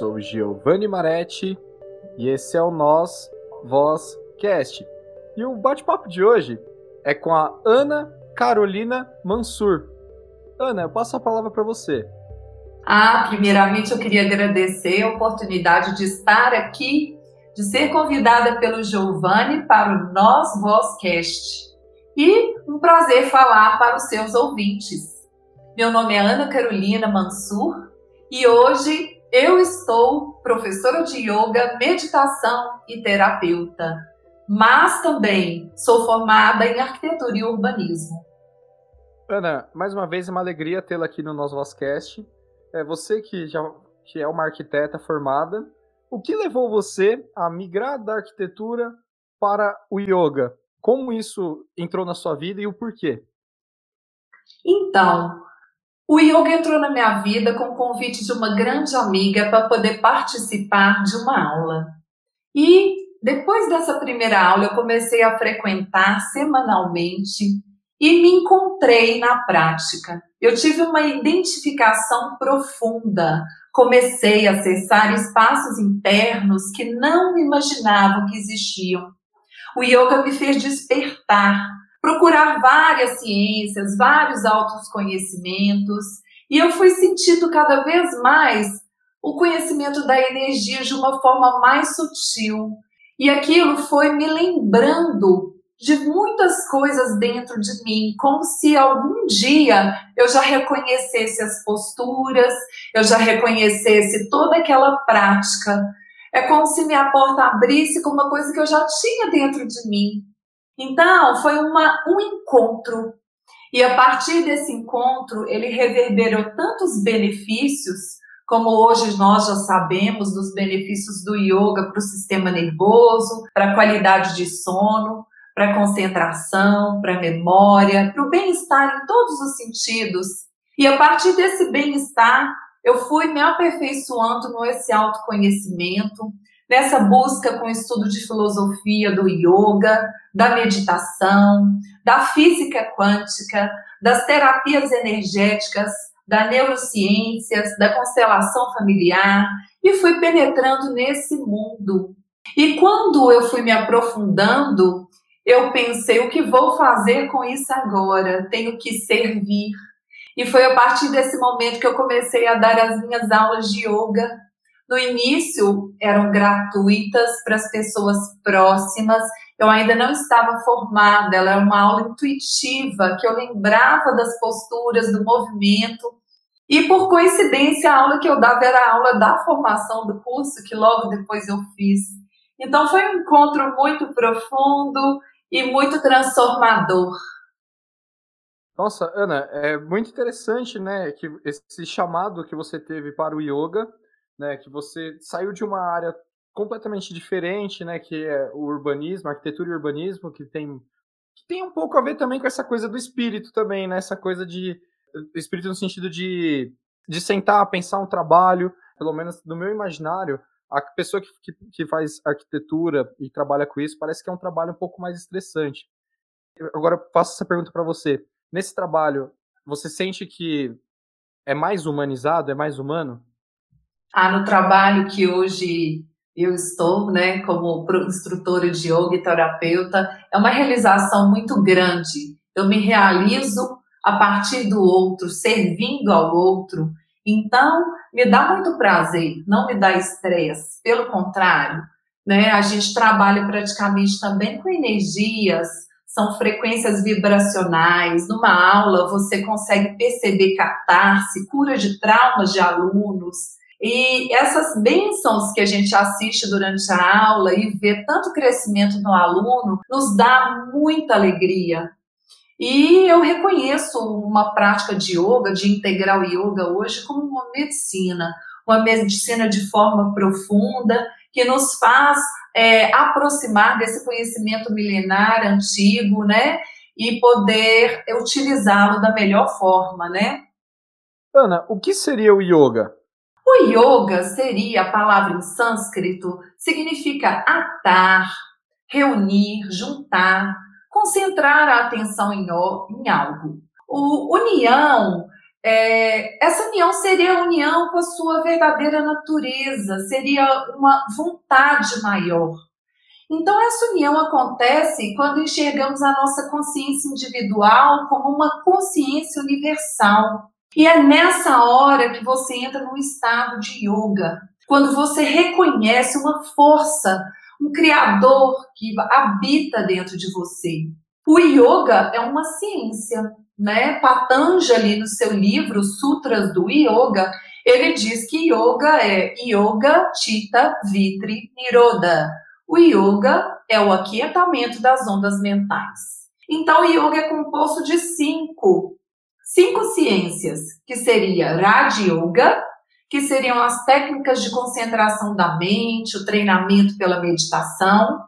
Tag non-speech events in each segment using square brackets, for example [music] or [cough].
sou Giovanni Maretti e esse é o Nós Voz Cast. E o bate-papo de hoje é com a Ana Carolina Mansur. Ana, eu passo a palavra para você. Ah, primeiramente eu queria agradecer a oportunidade de estar aqui, de ser convidada pelo Giovanni para o Nós Vozcast. E um prazer falar para os seus ouvintes. Meu nome é Ana Carolina Mansur e hoje eu estou professora de yoga, meditação e terapeuta, mas também sou formada em arquitetura e urbanismo. Ana, mais uma vez é uma alegria tê-la aqui no nosso Vozcast. É você que já que é uma arquiteta formada. O que levou você a migrar da arquitetura para o yoga? Como isso entrou na sua vida e o porquê? Então, o yoga entrou na minha vida com o convite de uma grande amiga para poder participar de uma aula. E depois dessa primeira aula, eu comecei a frequentar semanalmente e me encontrei na prática. Eu tive uma identificação profunda. Comecei a acessar espaços internos que não imaginavam que existiam. O yoga me fez despertar procurar várias ciências, vários altos conhecimentos, e eu fui sentindo cada vez mais o conhecimento da energia de uma forma mais sutil. E aquilo foi me lembrando de muitas coisas dentro de mim, como se algum dia eu já reconhecesse as posturas, eu já reconhecesse toda aquela prática. É como se minha porta abrisse com uma coisa que eu já tinha dentro de mim. Então, foi uma, um encontro. E a partir desse encontro, ele reverberou tantos benefícios, como hoje nós já sabemos dos benefícios do yoga para o sistema nervoso, para a qualidade de sono, para a concentração, para a memória, para o bem-estar em todos os sentidos. E a partir desse bem-estar, eu fui me aperfeiçoando no esse autoconhecimento, nessa busca com o estudo de filosofia do yoga, da meditação, da física quântica, das terapias energéticas, da neurociências, da constelação familiar e fui penetrando nesse mundo. E quando eu fui me aprofundando, eu pensei: o que vou fazer com isso agora? Tenho que servir. E foi a partir desse momento que eu comecei a dar as minhas aulas de yoga no início eram gratuitas para as pessoas próximas. Eu ainda não estava formada, ela era uma aula intuitiva que eu lembrava das posturas, do movimento. E por coincidência, a aula que eu dava era a aula da formação do curso, que logo depois eu fiz. Então foi um encontro muito profundo e muito transformador. Nossa, Ana, é muito interessante, né, que esse chamado que você teve para o yoga né, que você saiu de uma área completamente diferente, né, que é o urbanismo, arquitetura e urbanismo, que tem que tem um pouco a ver também com essa coisa do espírito também, né, essa coisa de espírito no sentido de de sentar, pensar um trabalho, pelo menos no meu imaginário, a pessoa que, que, que faz arquitetura e trabalha com isso parece que é um trabalho um pouco mais estressante. Agora eu faço essa pergunta para você. Nesse trabalho, você sente que é mais humanizado, é mais humano? Ah, no trabalho que hoje eu estou, né, como instrutora de yoga e terapeuta, é uma realização muito grande. Eu me realizo a partir do outro, servindo ao outro. Então, me dá muito prazer, não me dá estresse. Pelo contrário, né, a gente trabalha praticamente também com energias, são frequências vibracionais. Numa aula, você consegue perceber catarse, cura de traumas de alunos e essas bênçãos que a gente assiste durante a aula e vê tanto crescimento no aluno, nos dá muita alegria. E eu reconheço uma prática de yoga, de integral yoga hoje, como uma medicina, uma medicina de forma profunda, que nos faz é, aproximar desse conhecimento milenar, antigo, né? E poder utilizá-lo da melhor forma, né? Ana, o que seria o yoga? O yoga seria a palavra em sânscrito, significa atar, reunir, juntar, concentrar a atenção em, em algo. O união é, essa união seria a união com a sua verdadeira natureza, seria uma vontade maior. Então, essa união acontece quando enxergamos a nossa consciência individual como uma consciência universal. E é nessa hora que você entra num estado de yoga, quando você reconhece uma força, um criador que habita dentro de você. O yoga é uma ciência, né? Patanjali, no seu livro Sutras do Yoga, ele diz que yoga é yoga, chitta, vitri, niroda o yoga é o aquietamento das ondas mentais. Então, o yoga é composto de cinco, cinco ciências, que seria Raja Yoga, que seriam as técnicas de concentração da mente, o treinamento pela meditação.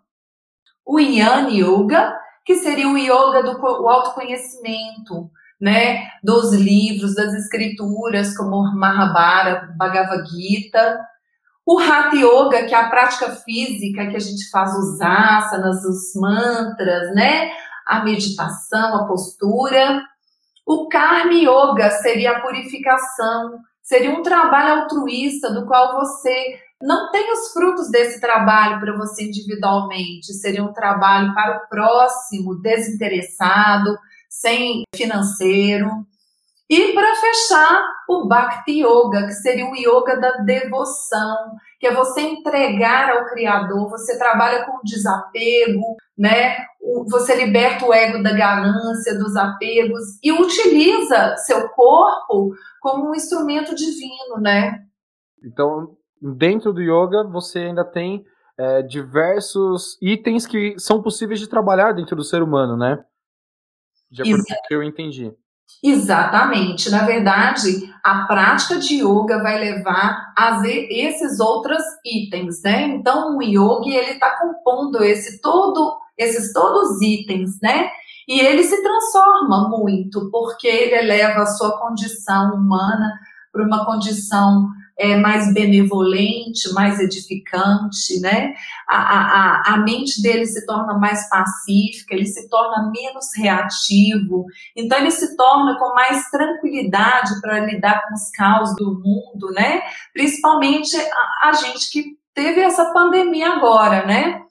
O Jnana Yoga, que seria o yoga do o autoconhecimento, né, dos livros, das escrituras, como Mahabharata, Bhagavad Gita. O Hatha Yoga, que é a prática física que a gente faz os asanas, os mantras, né? A meditação, a postura. O Karma Yoga seria a purificação, seria um trabalho altruísta do qual você não tem os frutos desse trabalho para você individualmente, seria um trabalho para o próximo, desinteressado, sem financeiro. E para fechar, o Bhakti Yoga, que seria o yoga da devoção, que é você entregar ao Criador, você trabalha com desapego, né? Você liberta o ego da ganância, dos apegos e utiliza seu corpo como um instrumento divino, né? Então, dentro do yoga, você ainda tem é, diversos itens que são possíveis de trabalhar dentro do ser humano, né? De acordo com o que eu entendi. Exatamente. Na verdade, a prática de yoga vai levar a ver esses outros itens, né? Então, o yogi ele está compondo esse todo, esses todos os itens, né? E ele se transforma muito, porque ele eleva a sua condição humana para uma condição é, mais benevolente, mais edificante, né? A, a, a mente dele se torna mais pacífica, ele se torna menos reativo, então ele se torna com mais tranquilidade para lidar com os caos do mundo, né? Principalmente a, a gente que teve essa pandemia agora, né?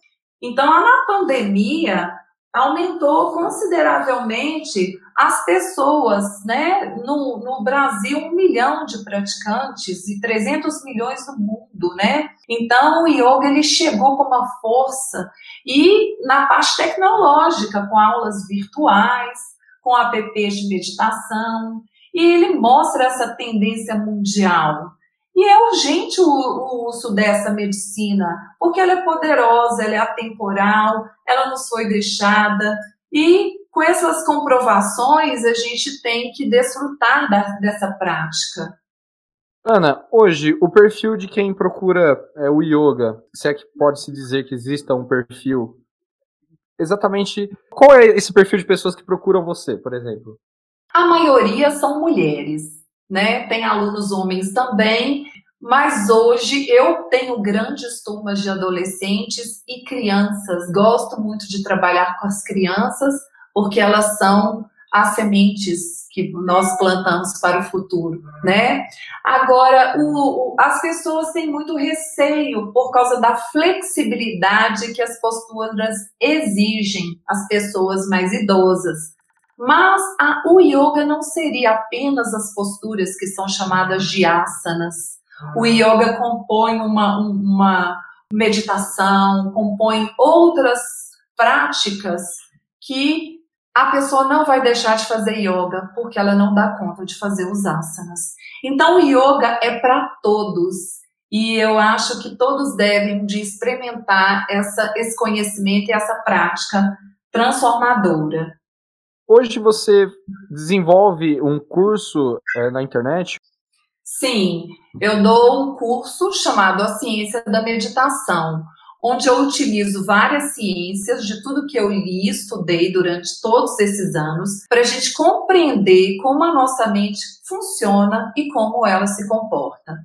Então, na pandemia, aumentou consideravelmente as pessoas, né? No, no Brasil, um milhão de praticantes e 300 milhões no mundo, né? Então, o yoga ele chegou com uma força e na parte tecnológica, com aulas virtuais, com apps de meditação, e ele mostra essa tendência mundial. E é urgente o, o, uso dessa medicina, porque ela é poderosa, ela é atemporal, ela nos foi deixada, e com essas comprovações a gente tem que desfrutar da, dessa prática. Ana, hoje o perfil de quem procura é, o yoga, se é que pode se dizer que exista um perfil, exatamente qual é esse perfil de pessoas que procuram você, por exemplo? A maioria são mulheres né? Tem alunos homens também, mas hoje eu tenho grandes turmas de adolescentes e crianças. Gosto muito de trabalhar com as crianças, porque elas são as sementes que nós plantamos para o futuro, né? Agora, o, as pessoas têm muito receio por causa da flexibilidade que as posturas exigem às pessoas mais idosas. Mas a, o yoga não seria apenas as posturas que são chamadas de asanas. O yoga compõe uma, uma meditação, compõe outras práticas que a pessoa não vai deixar de fazer yoga porque ela não dá conta de fazer os asanas. Então, o yoga é para todos. E eu acho que todos devem de experimentar essa, esse conhecimento e essa prática transformadora. Hoje você desenvolve um curso é, na internet? Sim, eu dou um curso chamado A Ciência da Meditação, onde eu utilizo várias ciências de tudo que eu li estudei durante todos esses anos, para a gente compreender como a nossa mente funciona e como ela se comporta.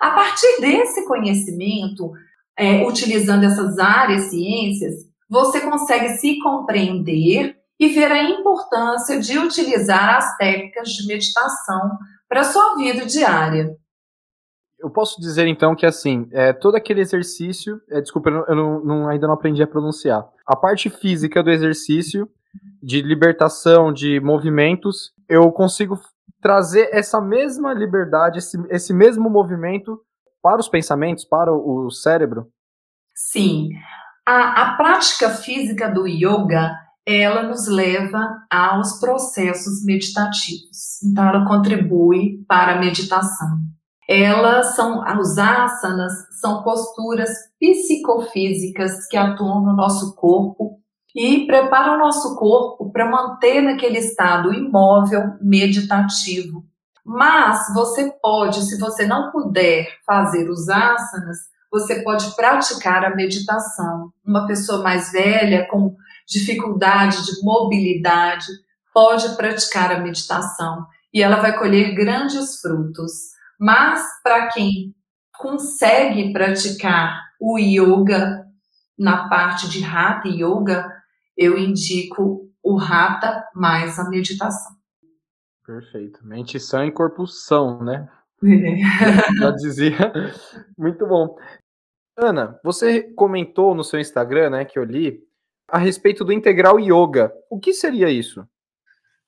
A partir desse conhecimento, é, utilizando essas áreas ciências, você consegue se compreender e ver a importância de utilizar as técnicas de meditação para sua vida diária. Eu posso dizer então que assim, é, todo aquele exercício, é, desculpa, eu, não, não, ainda não aprendi a pronunciar. A parte física do exercício, de libertação de movimentos, eu consigo trazer essa mesma liberdade, esse, esse mesmo movimento para os pensamentos, para o, o cérebro? Sim. A, a prática física do yoga, ela nos leva aos processos meditativos. Então, ela contribui para a meditação. Elas são, os asanas são posturas psicofísicas que atuam no nosso corpo e preparam o nosso corpo para manter naquele estado imóvel, meditativo. Mas você pode, se você não puder fazer os asanas, você pode praticar a meditação. Uma pessoa mais velha, com dificuldade de mobilidade, pode praticar a meditação e ela vai colher grandes frutos. Mas para quem consegue praticar o yoga na parte de Hatha Yoga, eu indico o Hatha mais a meditação. Perfeito. Mente sã e corpo são, né? É. [laughs] Já dizia. Muito bom. Ana, você comentou no seu Instagram, né, que eu li, a respeito do integral yoga. O que seria isso?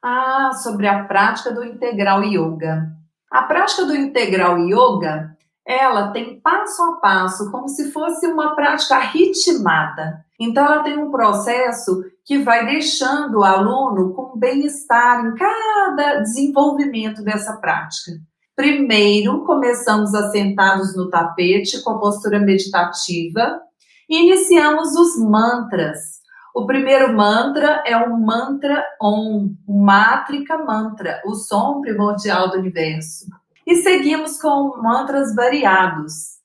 Ah, sobre a prática do integral yoga. A prática do integral yoga, ela tem passo a passo, como se fosse uma prática ritmada. Então, ela tem um processo que vai deixando o aluno com bem-estar em cada desenvolvimento dessa prática. Primeiro, começamos assentados no tapete com a postura meditativa e iniciamos os mantras. O primeiro mantra é o mantra Om, o Mátrica Mantra, o som primordial do universo. E seguimos com mantras variados.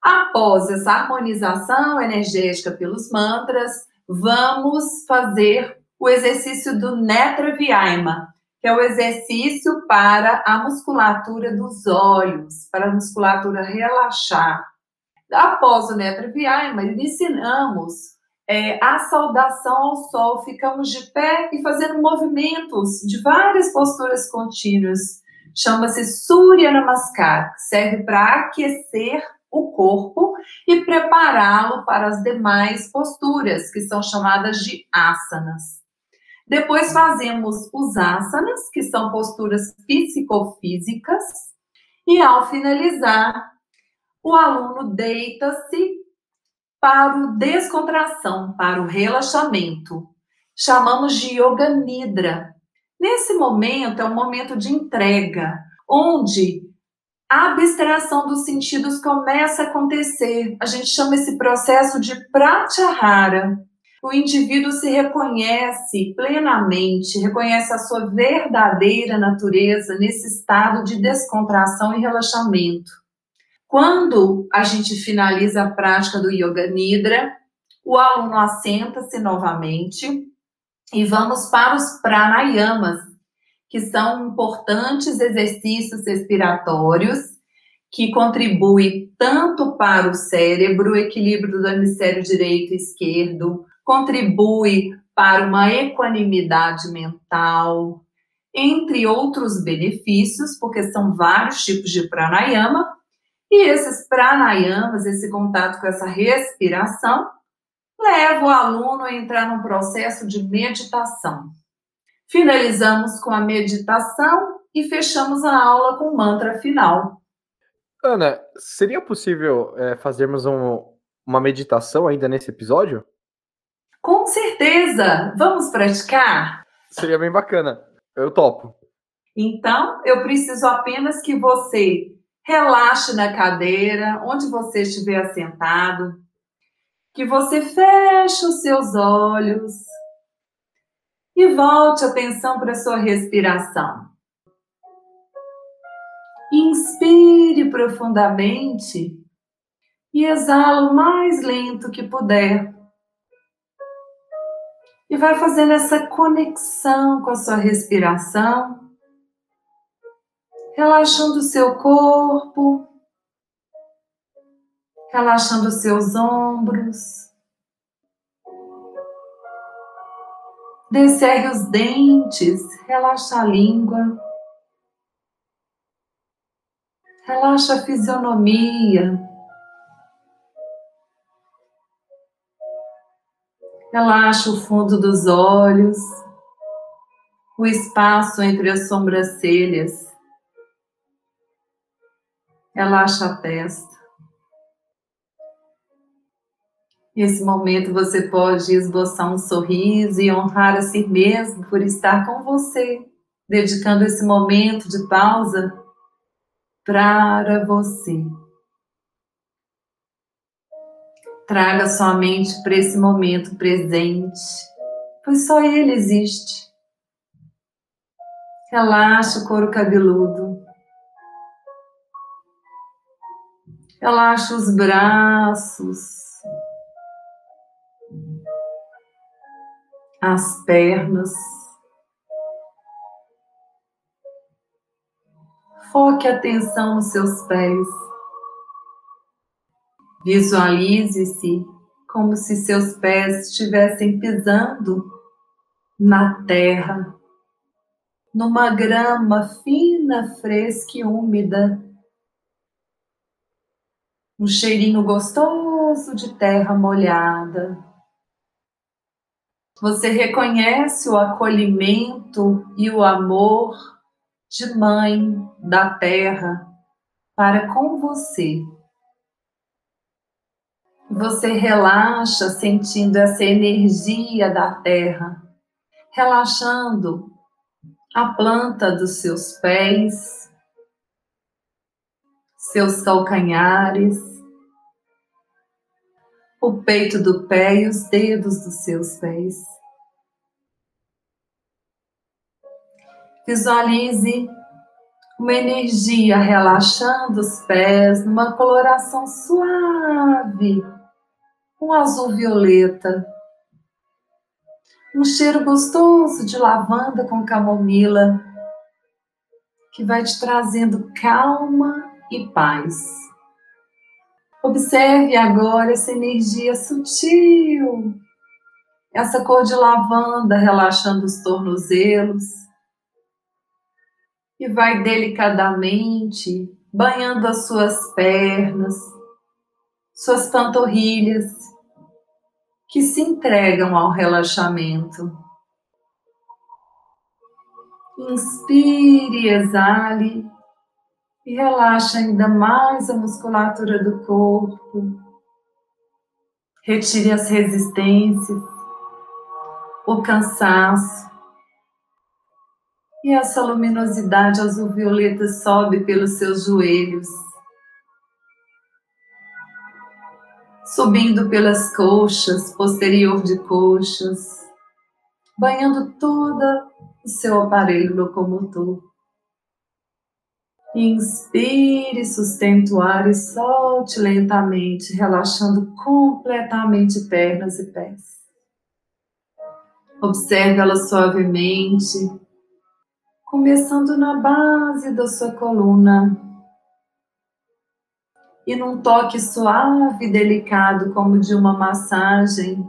Após essa harmonização energética pelos mantras, vamos fazer o exercício do Netra Vyayama, que é o exercício para a musculatura dos olhos, para a musculatura relaxar. Após o Netra Vyayama, ensinamos é, a saudação ao sol. Ficamos de pé e fazendo movimentos de várias posturas contínuas. Chama-se Surya Namaskar, serve para aquecer o corpo e prepará-lo para as demais posturas, que são chamadas de asanas. Depois fazemos os asanas, que são posturas psicofísicas, e ao finalizar, o aluno deita-se para o descontração, para o relaxamento. Chamamos de Yoga Nidra. Nesse momento é um momento de entrega, onde a abstração dos sentidos começa a acontecer. A gente chama esse processo de pratyahara o indivíduo se reconhece plenamente, reconhece a sua verdadeira natureza nesse estado de descontração e relaxamento. Quando a gente finaliza a prática do Yoga Nidra, o aluno assenta-se novamente e vamos para os pranayamas, que são importantes exercícios respiratórios que contribuem tanto para o cérebro, o equilíbrio do hemisfério direito e esquerdo, contribui para uma equanimidade mental, entre outros benefícios, porque são vários tipos de pranayama, e esses pranayamas, esse contato com essa respiração, leva o aluno a entrar num processo de meditação. Finalizamos com a meditação e fechamos a aula com o mantra final. Ana, seria possível é, fazermos um, uma meditação ainda nesse episódio? Com certeza! Vamos praticar? Seria bem bacana. Eu topo. Então, eu preciso apenas que você relaxe na cadeira, onde você estiver assentado, que você feche os seus olhos e volte a atenção para a sua respiração. Inspire profundamente e exala o mais lento que puder. E vai fazendo essa conexão com a sua respiração, relaxando o seu corpo, relaxando os seus ombros. Descerre os dentes, relaxa a língua. Relaxa a fisionomia. Relaxa o fundo dos olhos, o espaço entre as sobrancelhas. Relaxa a testa. Nesse momento você pode esboçar um sorriso e honrar a si mesmo por estar com você, dedicando esse momento de pausa para você. Traga sua mente para esse momento presente, pois só ele existe. Relaxa o couro cabeludo. Relaxa os braços, as pernas. Foque a atenção nos seus pés. Visualize-se como se seus pés estivessem pisando na terra, numa grama fina, fresca e úmida. Um cheirinho gostoso de terra molhada. Você reconhece o acolhimento e o amor de mãe da terra para com você. Você relaxa sentindo essa energia da terra, relaxando a planta dos seus pés, seus calcanhares, o peito do pé e os dedos dos seus pés. Visualize uma energia relaxando os pés numa coloração suave um azul violeta, um cheiro gostoso de lavanda com camomila que vai te trazendo calma e paz. Observe agora essa energia sutil, essa cor de lavanda relaxando os tornozelos e vai delicadamente banhando as suas pernas, suas panturrilhas que se entregam ao relaxamento. Inspire, exale e relaxa ainda mais a musculatura do corpo. Retire as resistências, o cansaço. E essa luminosidade azul-violeta sobe pelos seus joelhos subindo pelas coxas, posterior de coxas, banhando todo o seu aparelho locomotor. Inspire, sustente o ar e solte lentamente, relaxando completamente pernas e pés. Observe ela suavemente, começando na base da sua coluna, e num toque suave e delicado, como de uma massagem,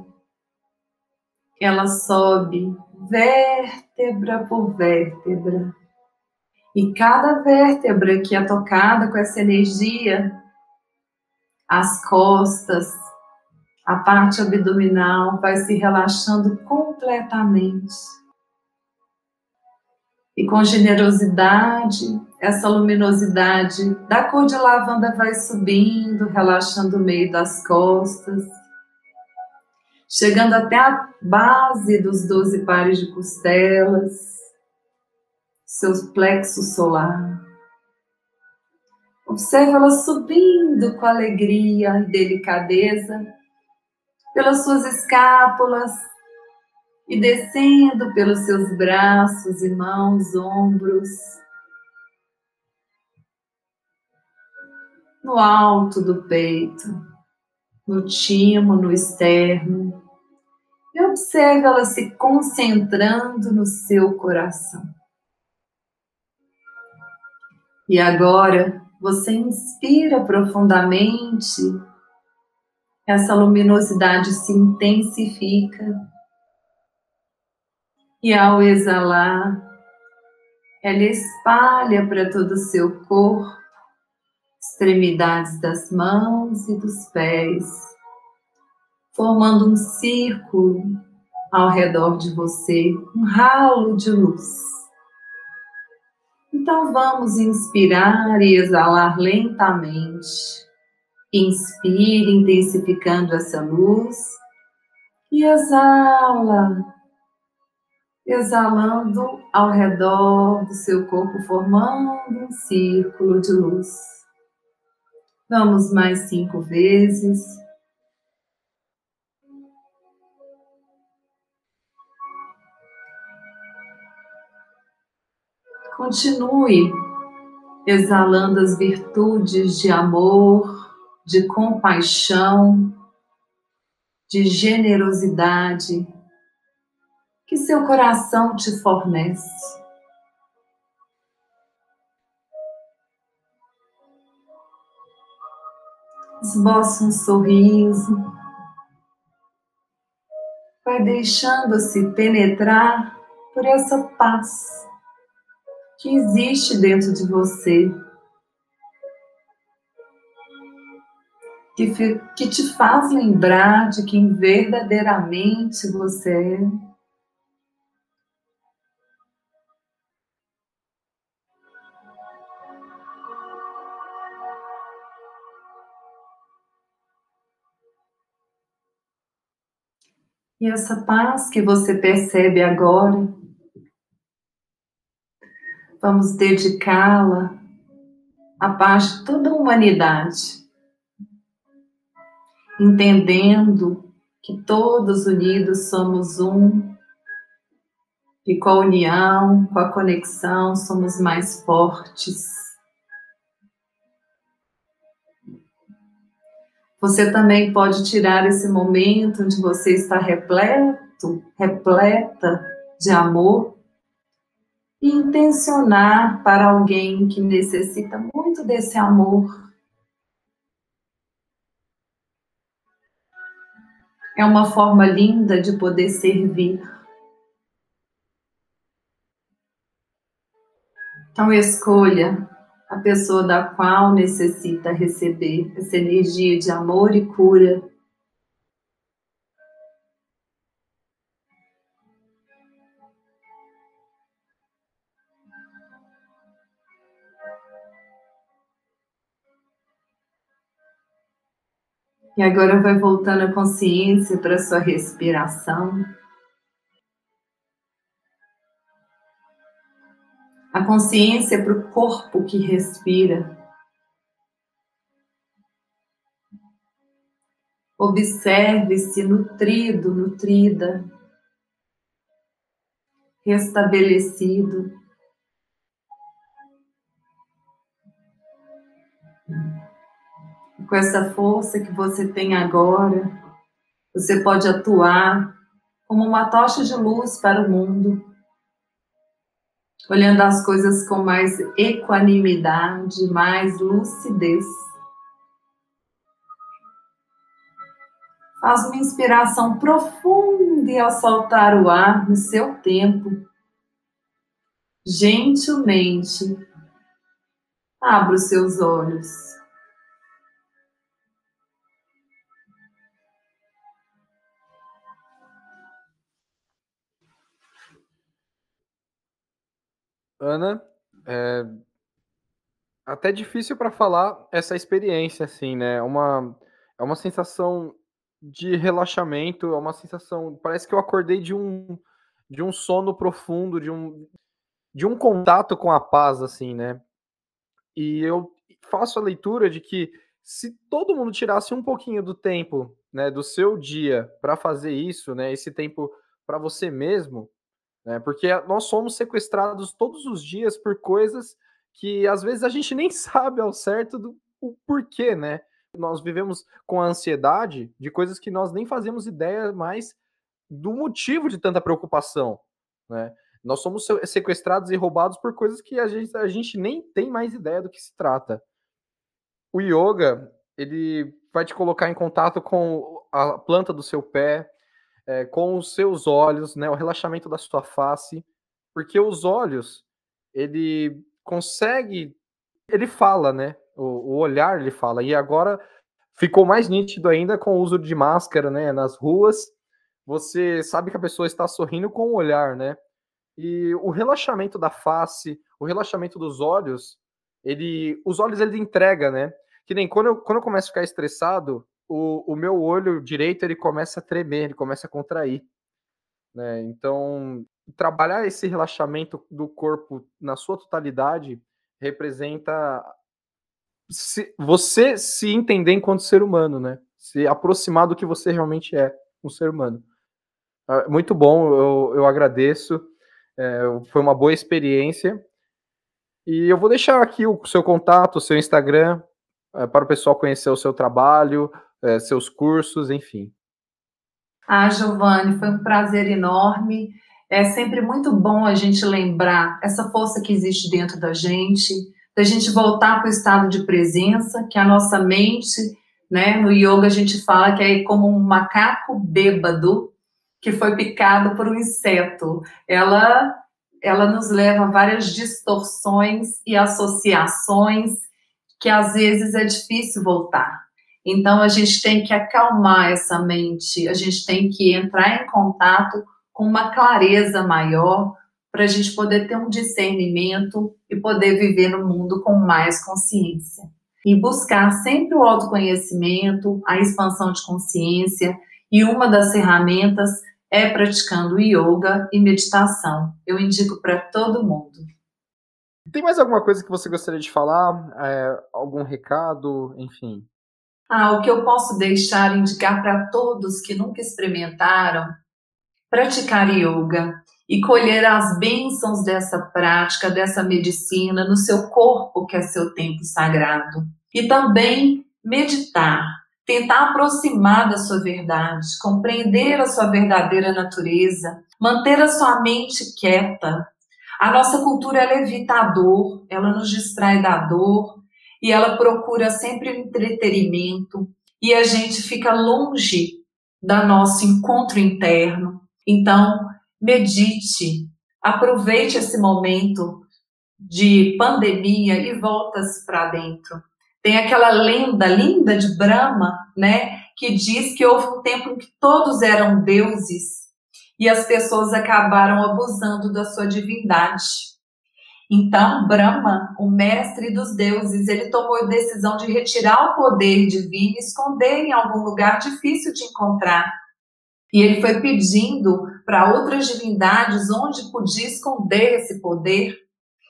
ela sobe vértebra por vértebra. E cada vértebra que é tocada com essa energia, as costas, a parte abdominal vai se relaxando completamente. E com generosidade, essa luminosidade da cor de lavanda vai subindo, relaxando o meio das costas, chegando até a base dos doze pares de costelas, seu plexo solar. Observe ela subindo com alegria e delicadeza pelas suas escápulas e descendo pelos seus braços e mãos, ombros no alto do peito, no timo, no externo. E observe ela se concentrando no seu coração. E agora você inspira profundamente, essa luminosidade se intensifica. E ao exalar, ela espalha para todo o seu corpo extremidades das mãos e dos pés, formando um círculo ao redor de você, um ralo de luz. Então vamos inspirar e exalar lentamente. Inspire, intensificando essa luz, e exala, exalando ao redor do seu corpo, formando um círculo de luz. Vamos mais cinco vezes. Continue exalando as virtudes de amor, de compaixão, de generosidade que seu coração te fornece. Esboça um sorriso. Vai deixando-se penetrar por essa paz que existe dentro de você, que, que te faz lembrar de quem verdadeiramente você é. E essa paz que você percebe agora vamos dedicá-la à paz de toda a humanidade, entendendo que todos unidos somos um, e com a união, com a conexão, somos mais fortes. Você também pode tirar esse momento onde você está repleto, repleta de amor intencionar para alguém que necessita muito desse amor. É uma forma linda de poder servir. Então, escolha a pessoa da qual necessita receber essa energia de amor e cura E agora vai voltando a consciência para a sua respiração. A consciência para o corpo que respira. Observe-se nutrido, nutrida, restabelecido. Com essa força que você tem agora, você pode atuar como uma tocha de luz para o mundo, olhando as coisas com mais equanimidade, mais lucidez. Faz uma inspiração profunda e ao soltar o ar no seu tempo, gentilmente, abra os seus olhos. Ana, é até difícil para falar essa experiência, assim, né? É uma, é uma sensação de relaxamento, é uma sensação. Parece que eu acordei de um, de um sono profundo, de um, de um contato com a paz, assim, né? E eu faço a leitura de que se todo mundo tirasse um pouquinho do tempo, né, do seu dia para fazer isso, né, esse tempo para você mesmo, né? Porque nós somos sequestrados todos os dias por coisas que às vezes a gente [laughs] nem sabe ao certo do o porquê, né? Nós vivemos com a ansiedade de coisas que nós nem fazemos ideia mais do motivo de tanta preocupação, né? Nós somos sequestrados e roubados por coisas que a gente, a gente nem tem mais ideia do que se trata. O yoga, ele vai te colocar em contato com a planta do seu pé, é, com os seus olhos, né, o relaxamento da sua face, porque os olhos, ele consegue, ele fala, né? O, o olhar, ele fala. E agora ficou mais nítido ainda com o uso de máscara, né? Nas ruas, você sabe que a pessoa está sorrindo com o olhar, né? E o relaxamento da face, o relaxamento dos olhos, ele, os olhos ele entrega, né? Que nem quando eu, quando eu começo a ficar estressado, o, o meu olho direito ele começa a tremer, ele começa a contrair, né? Então, trabalhar esse relaxamento do corpo na sua totalidade representa se, você se entender enquanto ser humano, né? Se aproximar do que você realmente é, um ser humano. Ah, muito bom, eu, eu agradeço. É, foi uma boa experiência. E eu vou deixar aqui o seu contato, o seu Instagram, é, para o pessoal conhecer o seu trabalho, é, seus cursos, enfim. Ah, Giovanni, foi um prazer enorme. É sempre muito bom a gente lembrar essa força que existe dentro da gente, da gente voltar para o estado de presença, que a nossa mente, né, no yoga a gente fala que é como um macaco bêbado que foi picado por um inseto. Ela ela nos leva a várias distorções e associações que às vezes é difícil voltar. Então a gente tem que acalmar essa mente, a gente tem que entrar em contato com uma clareza maior para a gente poder ter um discernimento e poder viver no mundo com mais consciência. E buscar sempre o autoconhecimento, a expansão de consciência, e uma das ferramentas é praticando yoga e meditação. Eu indico para todo mundo. Tem mais alguma coisa que você gostaria de falar? É, algum recado? Enfim. Ah, o que eu posso deixar indicar para todos que nunca experimentaram praticar yoga e colher as bênçãos dessa prática, dessa medicina no seu corpo, que é seu tempo sagrado. E também meditar, tentar aproximar da sua verdade, compreender a sua verdadeira natureza, manter a sua mente quieta. A nossa cultura evita a dor, ela nos distrai da dor e ela procura sempre entretenimento e a gente fica longe do nosso encontro interno. Então, medite, aproveite esse momento de pandemia e volta-se para dentro. Tem aquela lenda linda de Brahma, né, que diz que houve um tempo em que todos eram deuses e as pessoas acabaram abusando da sua divindade. Então, Brahma, o mestre dos deuses, ele tomou a decisão de retirar o poder divino e esconder em algum lugar difícil de encontrar. E ele foi pedindo para outras divindades onde podia esconder esse poder.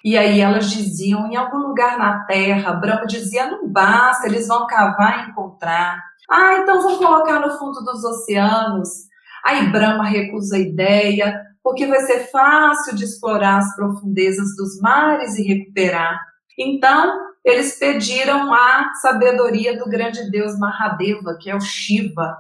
E aí elas diziam, em algum lugar na terra, Brahma dizia, não basta, eles vão cavar e encontrar. Ah, então vão colocar no fundo dos oceanos. Aí Brahma recusa a ideia, porque vai ser fácil de explorar as profundezas dos mares e recuperar. Então, eles pediram a sabedoria do grande deus Mahadeva, que é o Shiva,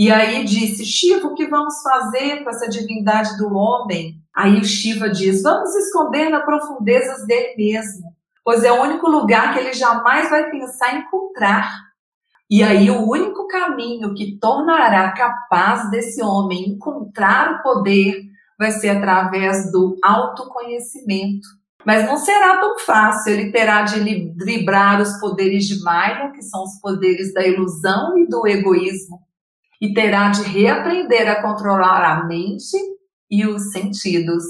e aí disse: Shiva, o que vamos fazer com essa divindade do homem? Aí o Shiva diz: Vamos esconder nas profundezas dele mesmo, pois é o único lugar que ele jamais vai pensar em encontrar. E aí o único caminho que tornará capaz desse homem encontrar o poder vai ser através do autoconhecimento. Mas não será tão fácil, ele terá de driblar os poderes de Maya, que são os poderes da ilusão e do egoísmo e terá de reaprender a controlar a mente e os sentidos.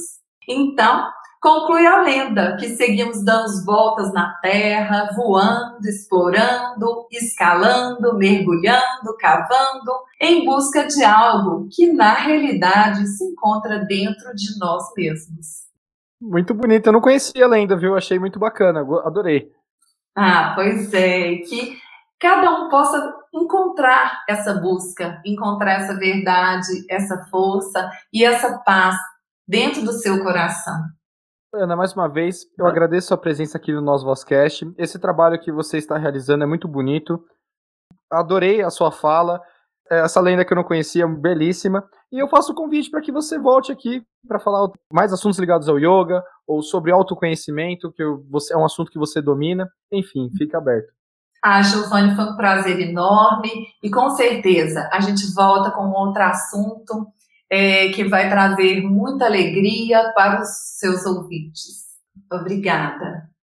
Então, conclui a lenda que seguimos dando voltas na terra, voando, explorando, escalando, mergulhando, cavando, em busca de algo que na realidade se encontra dentro de nós mesmos. Muito bonito, eu não conhecia a lenda, viu? Achei muito bacana, adorei. Ah, pois é, que cada um possa encontrar essa busca, encontrar essa verdade, essa força e essa paz dentro do seu coração. Ana, mais uma vez, eu agradeço a presença aqui no nosso Vozcast. Esse trabalho que você está realizando é muito bonito. Adorei a sua fala. Essa lenda que eu não conhecia, belíssima. E eu faço o convite para que você volte aqui para falar mais assuntos ligados ao yoga ou sobre autoconhecimento, que você, é um assunto que você domina. Enfim, fica aberto. Ah, Giovanni, foi um prazer enorme e com certeza a gente volta com outro assunto é, que vai trazer muita alegria para os seus ouvintes. Obrigada.